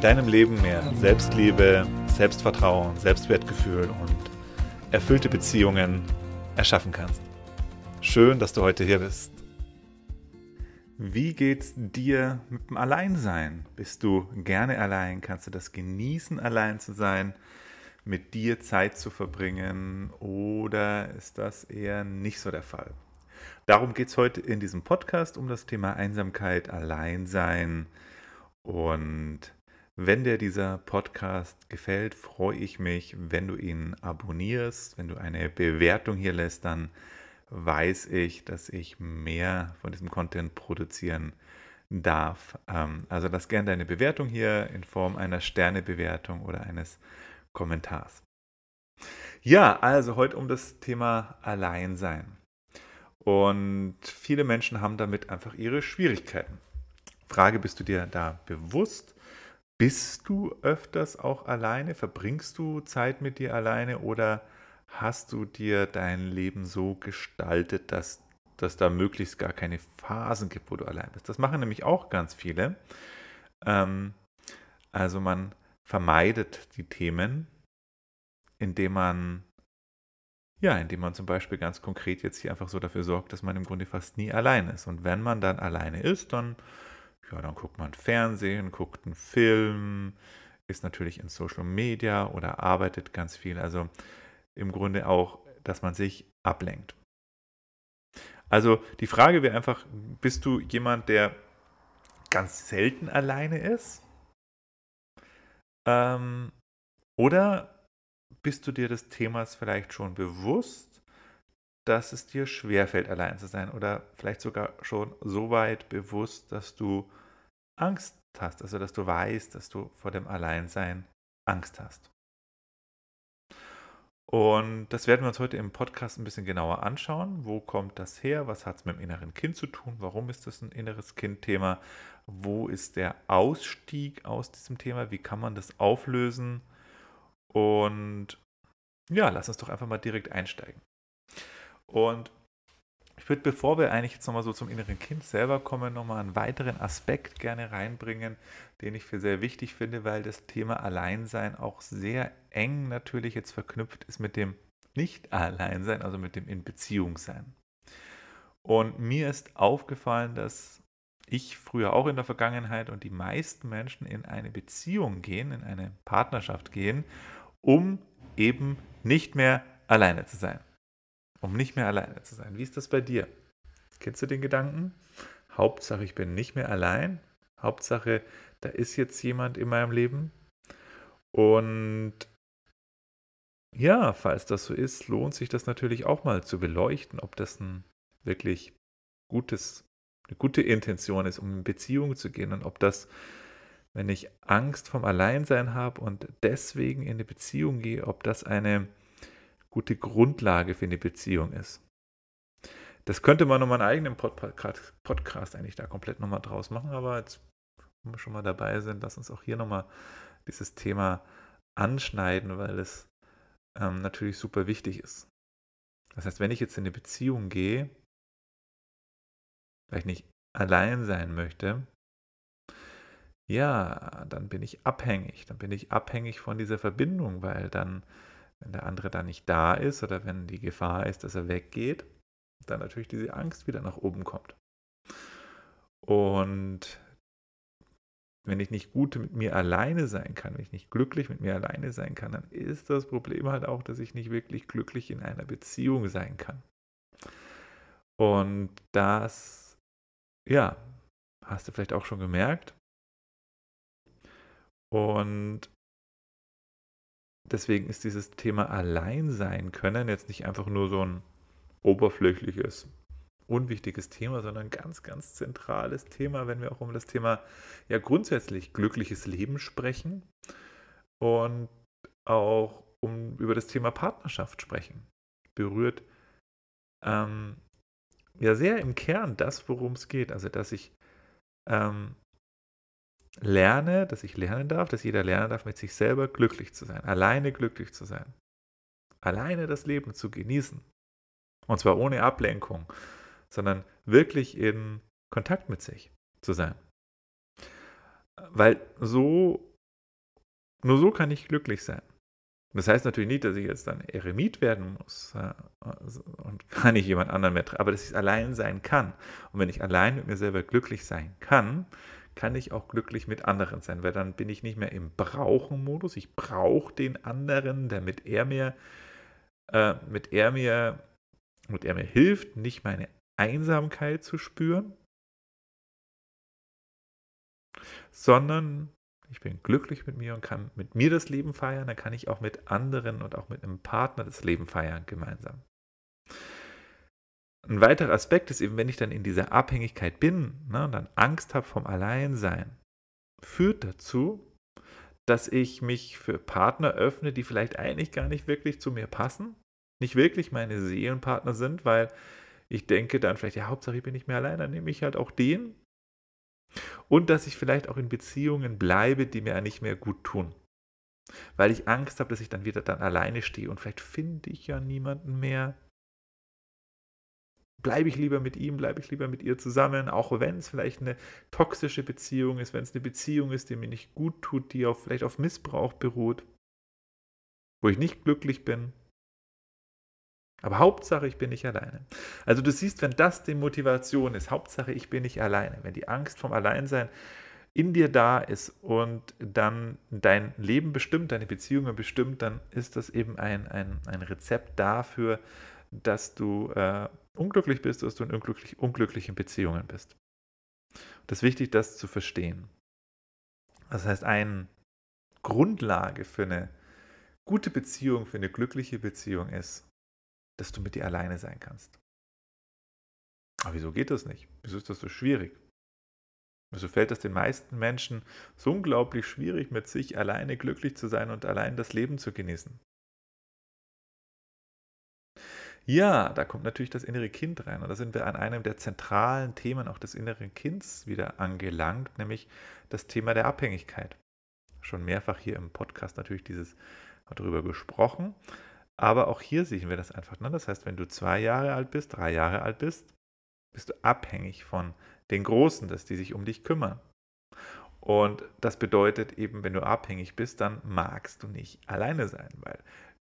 deinem Leben mehr Selbstliebe, Selbstvertrauen, Selbstwertgefühl und erfüllte Beziehungen erschaffen kannst. Schön, dass du heute hier bist. Wie geht's dir mit dem Alleinsein? Bist du gerne allein? Kannst du das genießen, allein zu sein, mit dir Zeit zu verbringen? Oder ist das eher nicht so der Fall? Darum geht es heute in diesem Podcast um das Thema Einsamkeit, Alleinsein und wenn dir dieser Podcast gefällt, freue ich mich, wenn du ihn abonnierst, wenn du eine Bewertung hier lässt, dann weiß ich, dass ich mehr von diesem Content produzieren darf. Ähm, also lass gerne deine Bewertung hier in Form einer Sternebewertung oder eines Kommentars. Ja, also heute um das Thema Alleinsein. Und viele Menschen haben damit einfach ihre Schwierigkeiten. Frage, bist du dir da bewusst? Bist du öfters auch alleine? Verbringst du Zeit mit dir alleine oder hast du dir dein Leben so gestaltet, dass, dass da möglichst gar keine Phasen gibt, wo du allein bist? Das machen nämlich auch ganz viele. Ähm, also man vermeidet die Themen, indem man ja, indem man zum Beispiel ganz konkret jetzt hier einfach so dafür sorgt, dass man im Grunde fast nie allein ist. Und wenn man dann alleine ist, dann ja, dann guckt man Fernsehen, guckt einen Film, ist natürlich in Social Media oder arbeitet ganz viel. Also im Grunde auch, dass man sich ablenkt. Also die Frage wäre einfach, bist du jemand, der ganz selten alleine ist? Ähm, oder bist du dir des Themas vielleicht schon bewusst dass es dir schwerfällt, allein zu sein oder vielleicht sogar schon so weit bewusst, dass du Angst hast, also dass du weißt, dass du vor dem Alleinsein Angst hast. Und das werden wir uns heute im Podcast ein bisschen genauer anschauen. Wo kommt das her? Was hat es mit dem inneren Kind zu tun? Warum ist das ein inneres Kind-Thema? Wo ist der Ausstieg aus diesem Thema? Wie kann man das auflösen? Und ja, lass uns doch einfach mal direkt einsteigen. Und ich würde, bevor wir eigentlich jetzt nochmal so zum inneren Kind selber kommen, nochmal einen weiteren Aspekt gerne reinbringen, den ich für sehr wichtig finde, weil das Thema Alleinsein auch sehr eng natürlich jetzt verknüpft ist mit dem Nicht-Alleinsein, also mit dem In-Beziehung-Sein. Und mir ist aufgefallen, dass ich früher auch in der Vergangenheit und die meisten Menschen in eine Beziehung gehen, in eine Partnerschaft gehen, um eben nicht mehr alleine zu sein um nicht mehr alleine zu sein. Wie ist das bei dir? Kennst du den Gedanken? Hauptsache, ich bin nicht mehr allein. Hauptsache, da ist jetzt jemand in meinem Leben. Und ja, falls das so ist, lohnt sich das natürlich auch mal zu beleuchten, ob das ein wirklich gutes, eine gute Intention ist, um in Beziehung zu gehen und ob das, wenn ich Angst vom Alleinsein habe und deswegen in eine Beziehung gehe, ob das eine gute Grundlage für eine Beziehung ist. Das könnte man nochmal einen eigenen Podcast eigentlich da komplett nochmal draus machen, aber jetzt, wenn wir schon mal dabei sind, lass uns auch hier nochmal dieses Thema anschneiden, weil es ähm, natürlich super wichtig ist. Das heißt, wenn ich jetzt in eine Beziehung gehe, weil ich nicht allein sein möchte, ja, dann bin ich abhängig. Dann bin ich abhängig von dieser Verbindung, weil dann wenn der andere dann nicht da ist oder wenn die Gefahr ist, dass er weggeht, dann natürlich diese Angst wieder nach oben kommt. Und wenn ich nicht gut mit mir alleine sein kann, wenn ich nicht glücklich mit mir alleine sein kann, dann ist das Problem halt auch, dass ich nicht wirklich glücklich in einer Beziehung sein kann. Und das, ja, hast du vielleicht auch schon gemerkt. Und deswegen ist dieses Thema Alleinsein können jetzt nicht einfach nur so ein oberflächliches, unwichtiges Thema, sondern ein ganz, ganz zentrales Thema, wenn wir auch um das Thema ja grundsätzlich glückliches Leben sprechen. und auch um über das Thema Partnerschaft sprechen. Berührt ähm, ja sehr im Kern das, worum es geht. Also, dass ich ähm, lerne, dass ich lernen darf, dass jeder lernen darf, mit sich selber glücklich zu sein, alleine glücklich zu sein, alleine das Leben zu genießen. Und zwar ohne Ablenkung, sondern wirklich in Kontakt mit sich zu sein. Weil so, nur so kann ich glücklich sein. Das heißt natürlich nicht, dass ich jetzt dann Eremit werden muss äh, und gar nicht jemand anderen mehr, aber dass ich allein sein kann. Und wenn ich allein mit mir selber glücklich sein kann, kann ich auch glücklich mit anderen sein, weil dann bin ich nicht mehr im Brauchen-Modus. Ich brauche den anderen, damit er mir, äh, mit er mir, mit er mir hilft, nicht meine Einsamkeit zu spüren, sondern ich bin glücklich mit mir und kann mit mir das Leben feiern, dann kann ich auch mit anderen und auch mit einem Partner das Leben feiern gemeinsam. Ein weiterer Aspekt ist eben, wenn ich dann in dieser Abhängigkeit bin ne, dann Angst habe vom Alleinsein, führt dazu, dass ich mich für Partner öffne, die vielleicht eigentlich gar nicht wirklich zu mir passen, nicht wirklich meine Seelenpartner sind, weil ich denke dann vielleicht, ja, Hauptsache ich bin nicht mehr allein, dann nehme ich halt auch den, und dass ich vielleicht auch in Beziehungen bleibe, die mir nicht mehr gut tun. Weil ich Angst habe, dass ich dann wieder dann alleine stehe und vielleicht finde ich ja niemanden mehr. Bleibe ich lieber mit ihm, bleibe ich lieber mit ihr zusammen, auch wenn es vielleicht eine toxische Beziehung ist, wenn es eine Beziehung ist, die mir nicht gut tut, die auf, vielleicht auf Missbrauch beruht, wo ich nicht glücklich bin. Aber Hauptsache, ich bin nicht alleine. Also du siehst, wenn das die Motivation ist, Hauptsache, ich bin nicht alleine, wenn die Angst vom Alleinsein in dir da ist und dann dein Leben bestimmt, deine Beziehungen bestimmt, dann ist das eben ein, ein, ein Rezept dafür, dass du äh, unglücklich bist, dass du in unglücklich, unglücklichen Beziehungen bist. Das ist wichtig, das zu verstehen. Das heißt, eine Grundlage für eine gute Beziehung, für eine glückliche Beziehung ist, dass du mit dir alleine sein kannst. Aber wieso geht das nicht? Wieso ist das so schwierig? Wieso fällt es den meisten Menschen so unglaublich schwierig, mit sich alleine glücklich zu sein und allein das Leben zu genießen? Ja, da kommt natürlich das innere Kind rein. Und da sind wir an einem der zentralen Themen auch des inneren Kinds wieder angelangt, nämlich das Thema der Abhängigkeit. Schon mehrfach hier im Podcast natürlich dieses darüber gesprochen. Aber auch hier sehen wir das einfach. Ne? Das heißt, wenn du zwei Jahre alt bist, drei Jahre alt bist, bist du abhängig von den Großen, dass die sich um dich kümmern. Und das bedeutet eben, wenn du abhängig bist, dann magst du nicht alleine sein, weil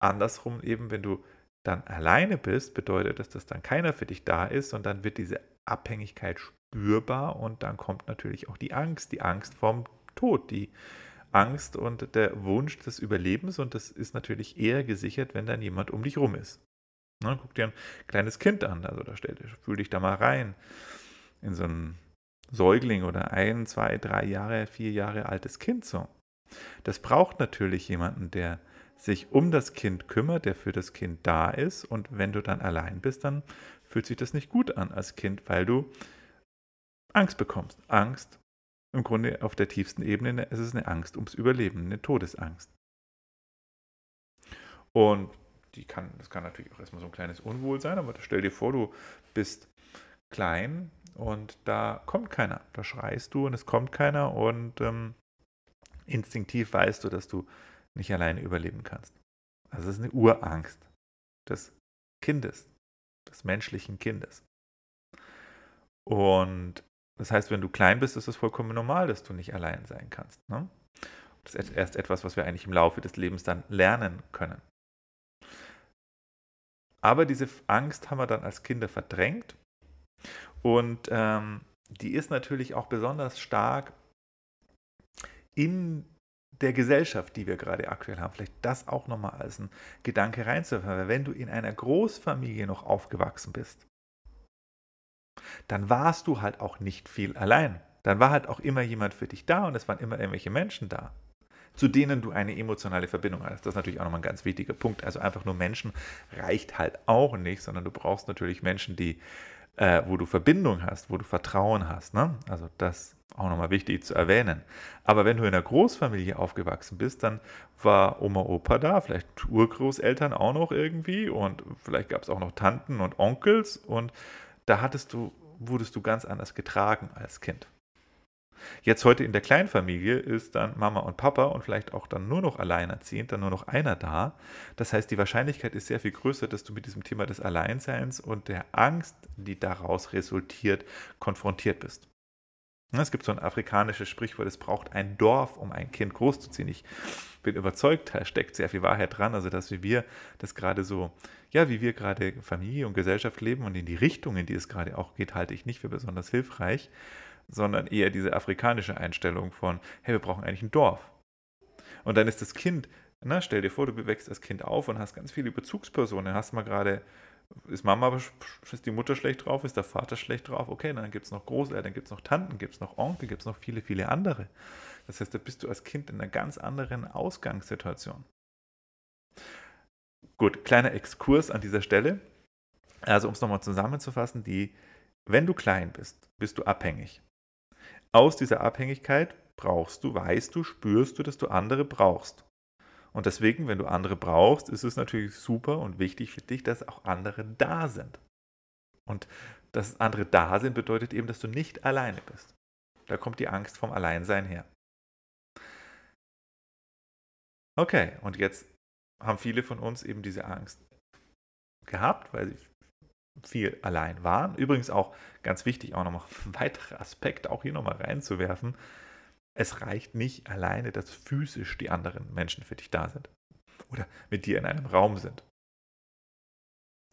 andersrum eben, wenn du dann alleine bist, bedeutet das, dass dann keiner für dich da ist und dann wird diese Abhängigkeit spürbar und dann kommt natürlich auch die Angst, die Angst vom Tod, die Angst und der Wunsch des Überlebens und das ist natürlich eher gesichert, wenn dann jemand um dich rum ist. Ne, guck dir ein kleines Kind an, also da stell, fühl dich da mal rein in so ein Säugling oder ein, zwei, drei Jahre, vier Jahre altes Kind so. Das braucht natürlich jemanden, der sich um das Kind kümmert, der für das Kind da ist und wenn du dann allein bist, dann fühlt sich das nicht gut an als Kind, weil du Angst bekommst. Angst im Grunde auf der tiefsten Ebene ist es eine Angst ums Überleben, eine Todesangst. Und die kann, das kann natürlich auch erstmal so ein kleines Unwohlsein, aber stell dir vor, du bist klein und da kommt keiner. Da schreist du und es kommt keiner und ähm, instinktiv weißt du, dass du nicht alleine überleben kannst. Also es ist eine Urangst des Kindes, des menschlichen Kindes. Und das heißt, wenn du klein bist, ist es vollkommen normal, dass du nicht allein sein kannst. Ne? Das ist erst etwas, was wir eigentlich im Laufe des Lebens dann lernen können. Aber diese Angst haben wir dann als Kinder verdrängt. Und ähm, die ist natürlich auch besonders stark in der Gesellschaft, die wir gerade aktuell haben. Vielleicht das auch nochmal als ein Gedanke reinzuführen. Wenn du in einer Großfamilie noch aufgewachsen bist, dann warst du halt auch nicht viel allein. Dann war halt auch immer jemand für dich da und es waren immer irgendwelche Menschen da, zu denen du eine emotionale Verbindung hast. Das ist natürlich auch nochmal ein ganz wichtiger Punkt. Also einfach nur Menschen reicht halt auch nicht, sondern du brauchst natürlich Menschen, die, äh, wo du Verbindung hast, wo du Vertrauen hast. Ne? Also das Auch nochmal wichtig zu erwähnen. Aber wenn du in einer Großfamilie aufgewachsen bist, dann war Oma, Opa da, vielleicht Urgroßeltern auch noch irgendwie und vielleicht gab es auch noch Tanten und Onkels und da hattest du, wurdest du ganz anders getragen als Kind. Jetzt heute in der Kleinfamilie ist dann Mama und Papa und vielleicht auch dann nur noch alleinerziehend, dann nur noch einer da. Das heißt, die Wahrscheinlichkeit ist sehr viel größer, dass du mit diesem Thema des Alleinseins und der Angst, die daraus resultiert, konfrontiert bist. Es gibt so ein afrikanisches Sprichwort, es braucht ein Dorf, um ein Kind großzuziehen. Ich bin überzeugt, da steckt sehr viel Wahrheit dran, also dass wir das gerade so, ja, wie wir gerade Familie und Gesellschaft leben und in die Richtung, in die es gerade auch geht, halte ich nicht für besonders hilfreich sondern eher diese afrikanische Einstellung von, hey, wir brauchen eigentlich ein Dorf. Und dann ist das Kind, na, stell dir vor, du wächst als Kind auf und hast ganz viele Bezugspersonen, hast mal gerade, ist Mama, ist die Mutter schlecht drauf, ist der Vater schlecht drauf, okay, dann gibt es noch Großeltern, gibt es noch Tanten, gibt es noch Onkel, gibt es noch viele, viele andere. Das heißt, da bist du als Kind in einer ganz anderen Ausgangssituation. Gut, kleiner Exkurs an dieser Stelle. Also um es nochmal zusammenzufassen, die, wenn du klein bist, bist du abhängig. Aus dieser Abhängigkeit brauchst du, weißt du, spürst du, dass du andere brauchst. Und deswegen, wenn du andere brauchst, ist es natürlich super und wichtig für dich, dass auch andere da sind. Und dass andere da sind, bedeutet eben, dass du nicht alleine bist. Da kommt die Angst vom Alleinsein her. Okay, und jetzt haben viele von uns eben diese Angst gehabt, weil sie viel allein waren. Übrigens auch ganz wichtig, auch nochmal ein weiterer Aspekt auch hier nochmal reinzuwerfen. Es reicht nicht alleine, dass physisch die anderen Menschen für dich da sind oder mit dir in einem Raum sind.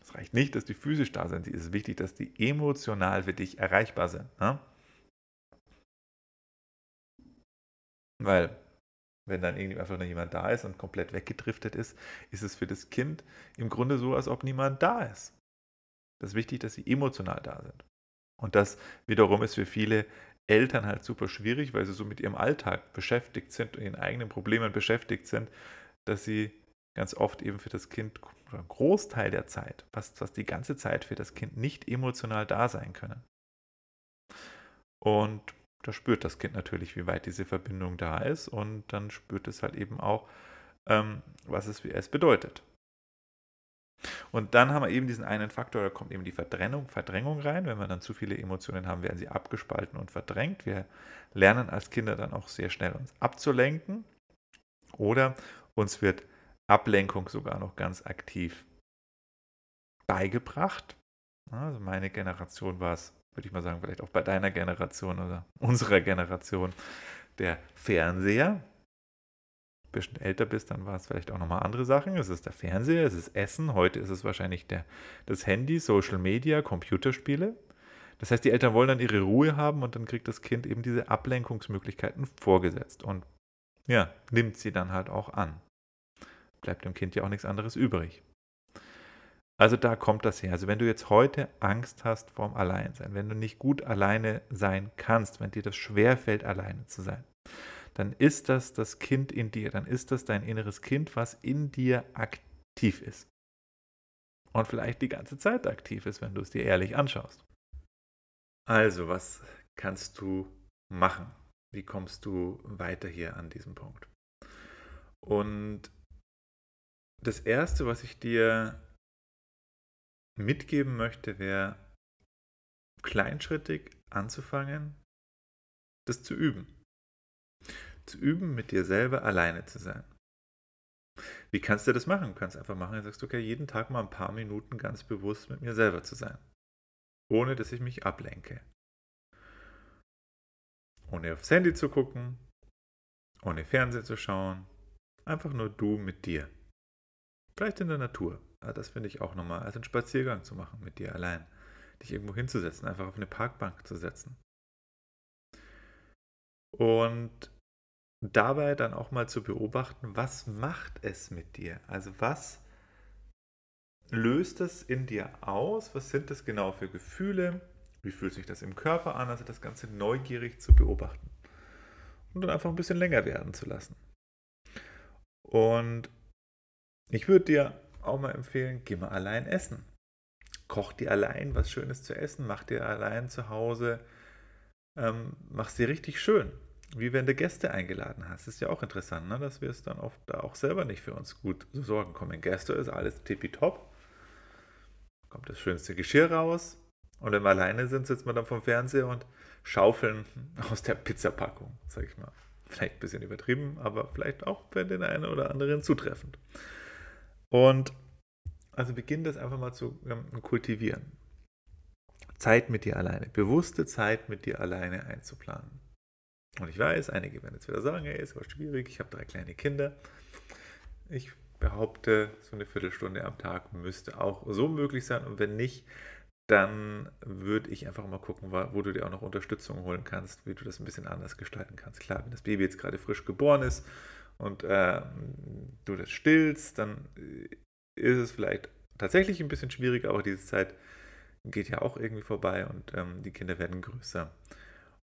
Es reicht nicht, dass die physisch da sind. Es ist wichtig, dass die emotional für dich erreichbar sind. Ne? Weil, wenn dann irgendwie einfach nur jemand da ist und komplett weggedriftet ist, ist es für das Kind im Grunde so, als ob niemand da ist. Das ist wichtig, dass sie emotional da sind. Und das wiederum ist für viele Eltern halt super schwierig, weil sie so mit ihrem Alltag beschäftigt sind und ihren eigenen Problemen beschäftigt sind, dass sie ganz oft eben für das Kind oder einen Großteil der Zeit, fast, fast die ganze Zeit für das Kind nicht emotional da sein können. Und da spürt das Kind natürlich, wie weit diese Verbindung da ist und dann spürt es halt eben auch, ähm, was es für es bedeutet. Und dann haben wir eben diesen einen Faktor, da kommt eben die Verdrängung, Verdrängung rein. Wenn wir dann zu viele Emotionen haben, werden sie abgespalten und verdrängt. Wir lernen als Kinder dann auch sehr schnell uns abzulenken. Oder uns wird Ablenkung sogar noch ganz aktiv beigebracht. Also meine Generation war es, würde ich mal sagen, vielleicht auch bei deiner Generation oder unserer Generation, der Fernseher bisschen älter bist, dann war es vielleicht auch nochmal andere Sachen. Es ist der Fernseher, es ist Essen, heute ist es wahrscheinlich der, das Handy, Social Media, Computerspiele. Das heißt, die Eltern wollen dann ihre Ruhe haben und dann kriegt das Kind eben diese Ablenkungsmöglichkeiten vorgesetzt und ja, nimmt sie dann halt auch an. Bleibt dem Kind ja auch nichts anderes übrig. Also da kommt das her. Also wenn du jetzt heute Angst hast vorm Alleinsein, wenn du nicht gut alleine sein kannst, wenn dir das schwerfällt, alleine zu sein, dann ist das das Kind in dir, dann ist das dein inneres Kind, was in dir aktiv ist. Und vielleicht die ganze Zeit aktiv ist, wenn du es dir ehrlich anschaust. Also, was kannst du machen? Wie kommst du weiter hier an diesem Punkt? Und das Erste, was ich dir mitgeben möchte, wäre kleinschrittig anzufangen, das zu üben zu üben, mit dir selber alleine zu sein. Wie kannst du das machen? Du kannst einfach machen, du sagst, okay, jeden Tag mal ein paar Minuten ganz bewusst mit mir selber zu sein. Ohne dass ich mich ablenke. Ohne aufs Handy zu gucken, ohne Fernsehen zu schauen. Einfach nur du mit dir. Vielleicht in der Natur. Aber das finde ich auch nochmal, als einen Spaziergang zu machen mit dir allein. Dich irgendwo hinzusetzen, einfach auf eine Parkbank zu setzen. Und dabei dann auch mal zu beobachten, was macht es mit dir? Also was löst es in dir aus? Was sind das genau für Gefühle? Wie fühlt sich das im Körper an? Also das Ganze neugierig zu beobachten. Und dann einfach ein bisschen länger werden zu lassen. Und ich würde dir auch mal empfehlen, geh mal allein essen. Koch dir allein was Schönes zu essen, mach dir allein zu Hause ähm, mach sie richtig schön. Wie wenn du Gäste eingeladen hast. Ist ja auch interessant, ne? dass wir es dann oft da auch selber nicht für uns gut sorgen kommen. Gäste ist alles tippitopp. Kommt das schönste Geschirr raus. Und wenn wir alleine sind, sitzen wir dann vom Fernseher und schaufeln aus der Pizzapackung, sag ich mal. Vielleicht ein bisschen übertrieben, aber vielleicht auch für den einen oder anderen zutreffend. Und also beginn das einfach mal zu ähm, kultivieren. Zeit mit dir alleine, bewusste Zeit mit dir alleine einzuplanen. Und ich weiß, einige werden jetzt wieder sagen, hey, ist aber schwierig, ich habe drei kleine Kinder. Ich behaupte, so eine Viertelstunde am Tag müsste auch so möglich sein. Und wenn nicht, dann würde ich einfach mal gucken, wo du dir auch noch Unterstützung holen kannst, wie du das ein bisschen anders gestalten kannst. Klar, wenn das Baby jetzt gerade frisch geboren ist und äh, du das stillst, dann äh, ist es vielleicht tatsächlich ein bisschen schwieriger, aber diese Zeit geht ja auch irgendwie vorbei und ähm, die Kinder werden größer.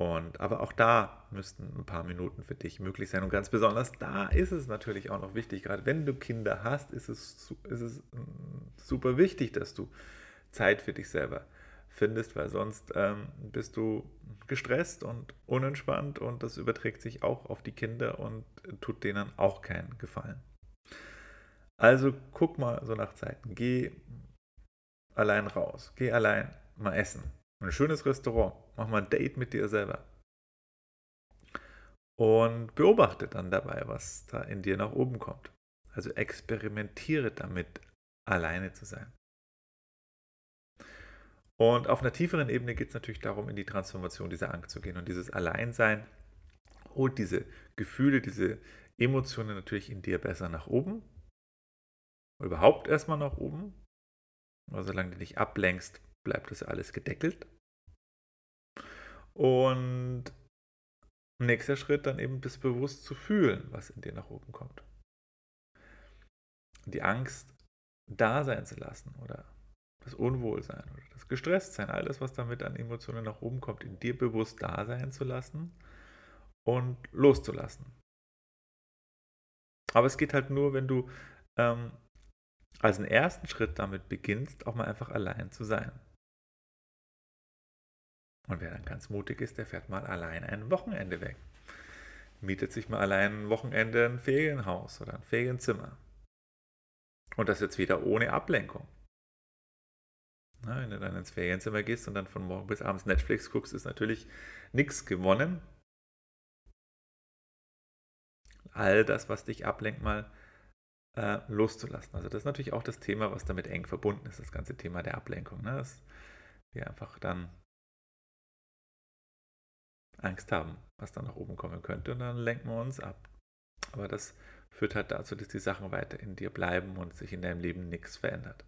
Und, aber auch da müssten ein paar Minuten für dich möglich sein. Und ganz besonders da ist es natürlich auch noch wichtig, gerade wenn du Kinder hast, ist es, ist es ähm, super wichtig, dass du Zeit für dich selber findest, weil sonst ähm, bist du gestresst und unentspannt und das überträgt sich auch auf die Kinder und tut denen auch keinen Gefallen. Also guck mal so nach Zeiten. Geh allein raus. Geh allein mal essen. Ein schönes Restaurant. Mach mal ein Date mit dir selber. Und beobachte dann dabei, was da in dir nach oben kommt. Also experimentiere damit, alleine zu sein. Und auf einer tieferen Ebene geht es natürlich darum, in die Transformation dieser Angst zu gehen. Und dieses Alleinsein holt diese Gefühle, diese Emotionen natürlich in dir besser nach oben. Überhaupt erstmal nach oben. Aber solange du dich ablenkst, bleibt das alles gedeckelt. Und nächster Schritt dann eben das bewusst zu fühlen, was in dir nach oben kommt. Die Angst da sein zu lassen oder das Unwohlsein oder das Gestresstsein, alles, was damit an Emotionen nach oben kommt, in dir bewusst da sein zu lassen und loszulassen. Aber es geht halt nur, wenn du ähm, als einen ersten Schritt damit beginnst, auch mal einfach allein zu sein. Und wer dann ganz mutig ist, der fährt mal allein ein Wochenende weg. Mietet sich mal allein ein Wochenende ein Ferienhaus oder ein Ferienzimmer. Und das jetzt wieder ohne Ablenkung. Na, wenn du dann ins Ferienzimmer gehst und dann von morgen bis abends Netflix guckst, ist natürlich nichts gewonnen. All das, was dich ablenkt, mal äh, loszulassen. Also das ist natürlich auch das Thema, was damit eng verbunden ist, das ganze Thema der Ablenkung. Ne? Dass wir einfach dann Angst haben, was da nach oben kommen könnte und dann lenken wir uns ab. Aber das führt halt dazu, dass die Sachen weiter in dir bleiben und sich in deinem Leben nichts verändert.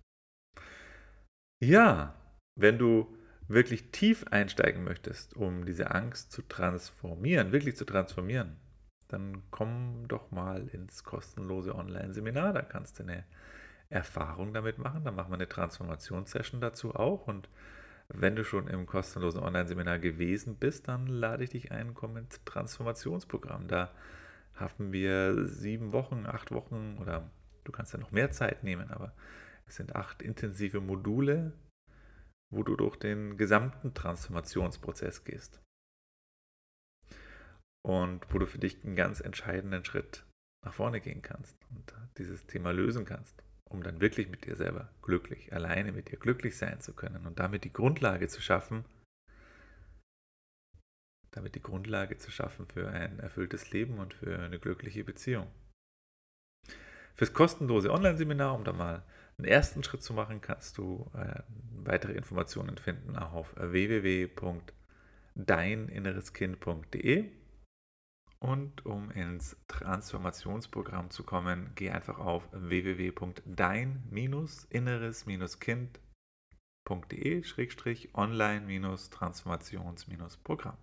Ja, wenn du wirklich tief einsteigen möchtest, um diese Angst zu transformieren, wirklich zu transformieren, dann komm doch mal ins kostenlose Online-Seminar. Da kannst du eine Erfahrung damit machen. Dann machen wir eine Transformationssession dazu auch. Und wenn du schon im kostenlosen Online-Seminar gewesen bist, dann lade ich dich ein, komm ins Transformationsprogramm. Da haben wir sieben Wochen, acht Wochen oder du kannst ja noch mehr Zeit nehmen, aber es sind acht intensive Module, wo du durch den gesamten Transformationsprozess gehst. Und wo du für dich einen ganz entscheidenden Schritt nach vorne gehen kannst und dieses Thema lösen kannst, um dann wirklich mit dir selber glücklich, alleine mit dir glücklich sein zu können und damit die Grundlage zu schaffen, damit die Grundlage zu schaffen für ein erfülltes Leben und für eine glückliche Beziehung. Fürs kostenlose Online-Seminar, um da mal einen ersten Schritt zu machen, kannst du äh, weitere Informationen finden auf www.deininnereskind.de. Und um ins Transformationsprogramm zu kommen, geh einfach auf www.dein-inneres-kind.de-online-transformations-programm.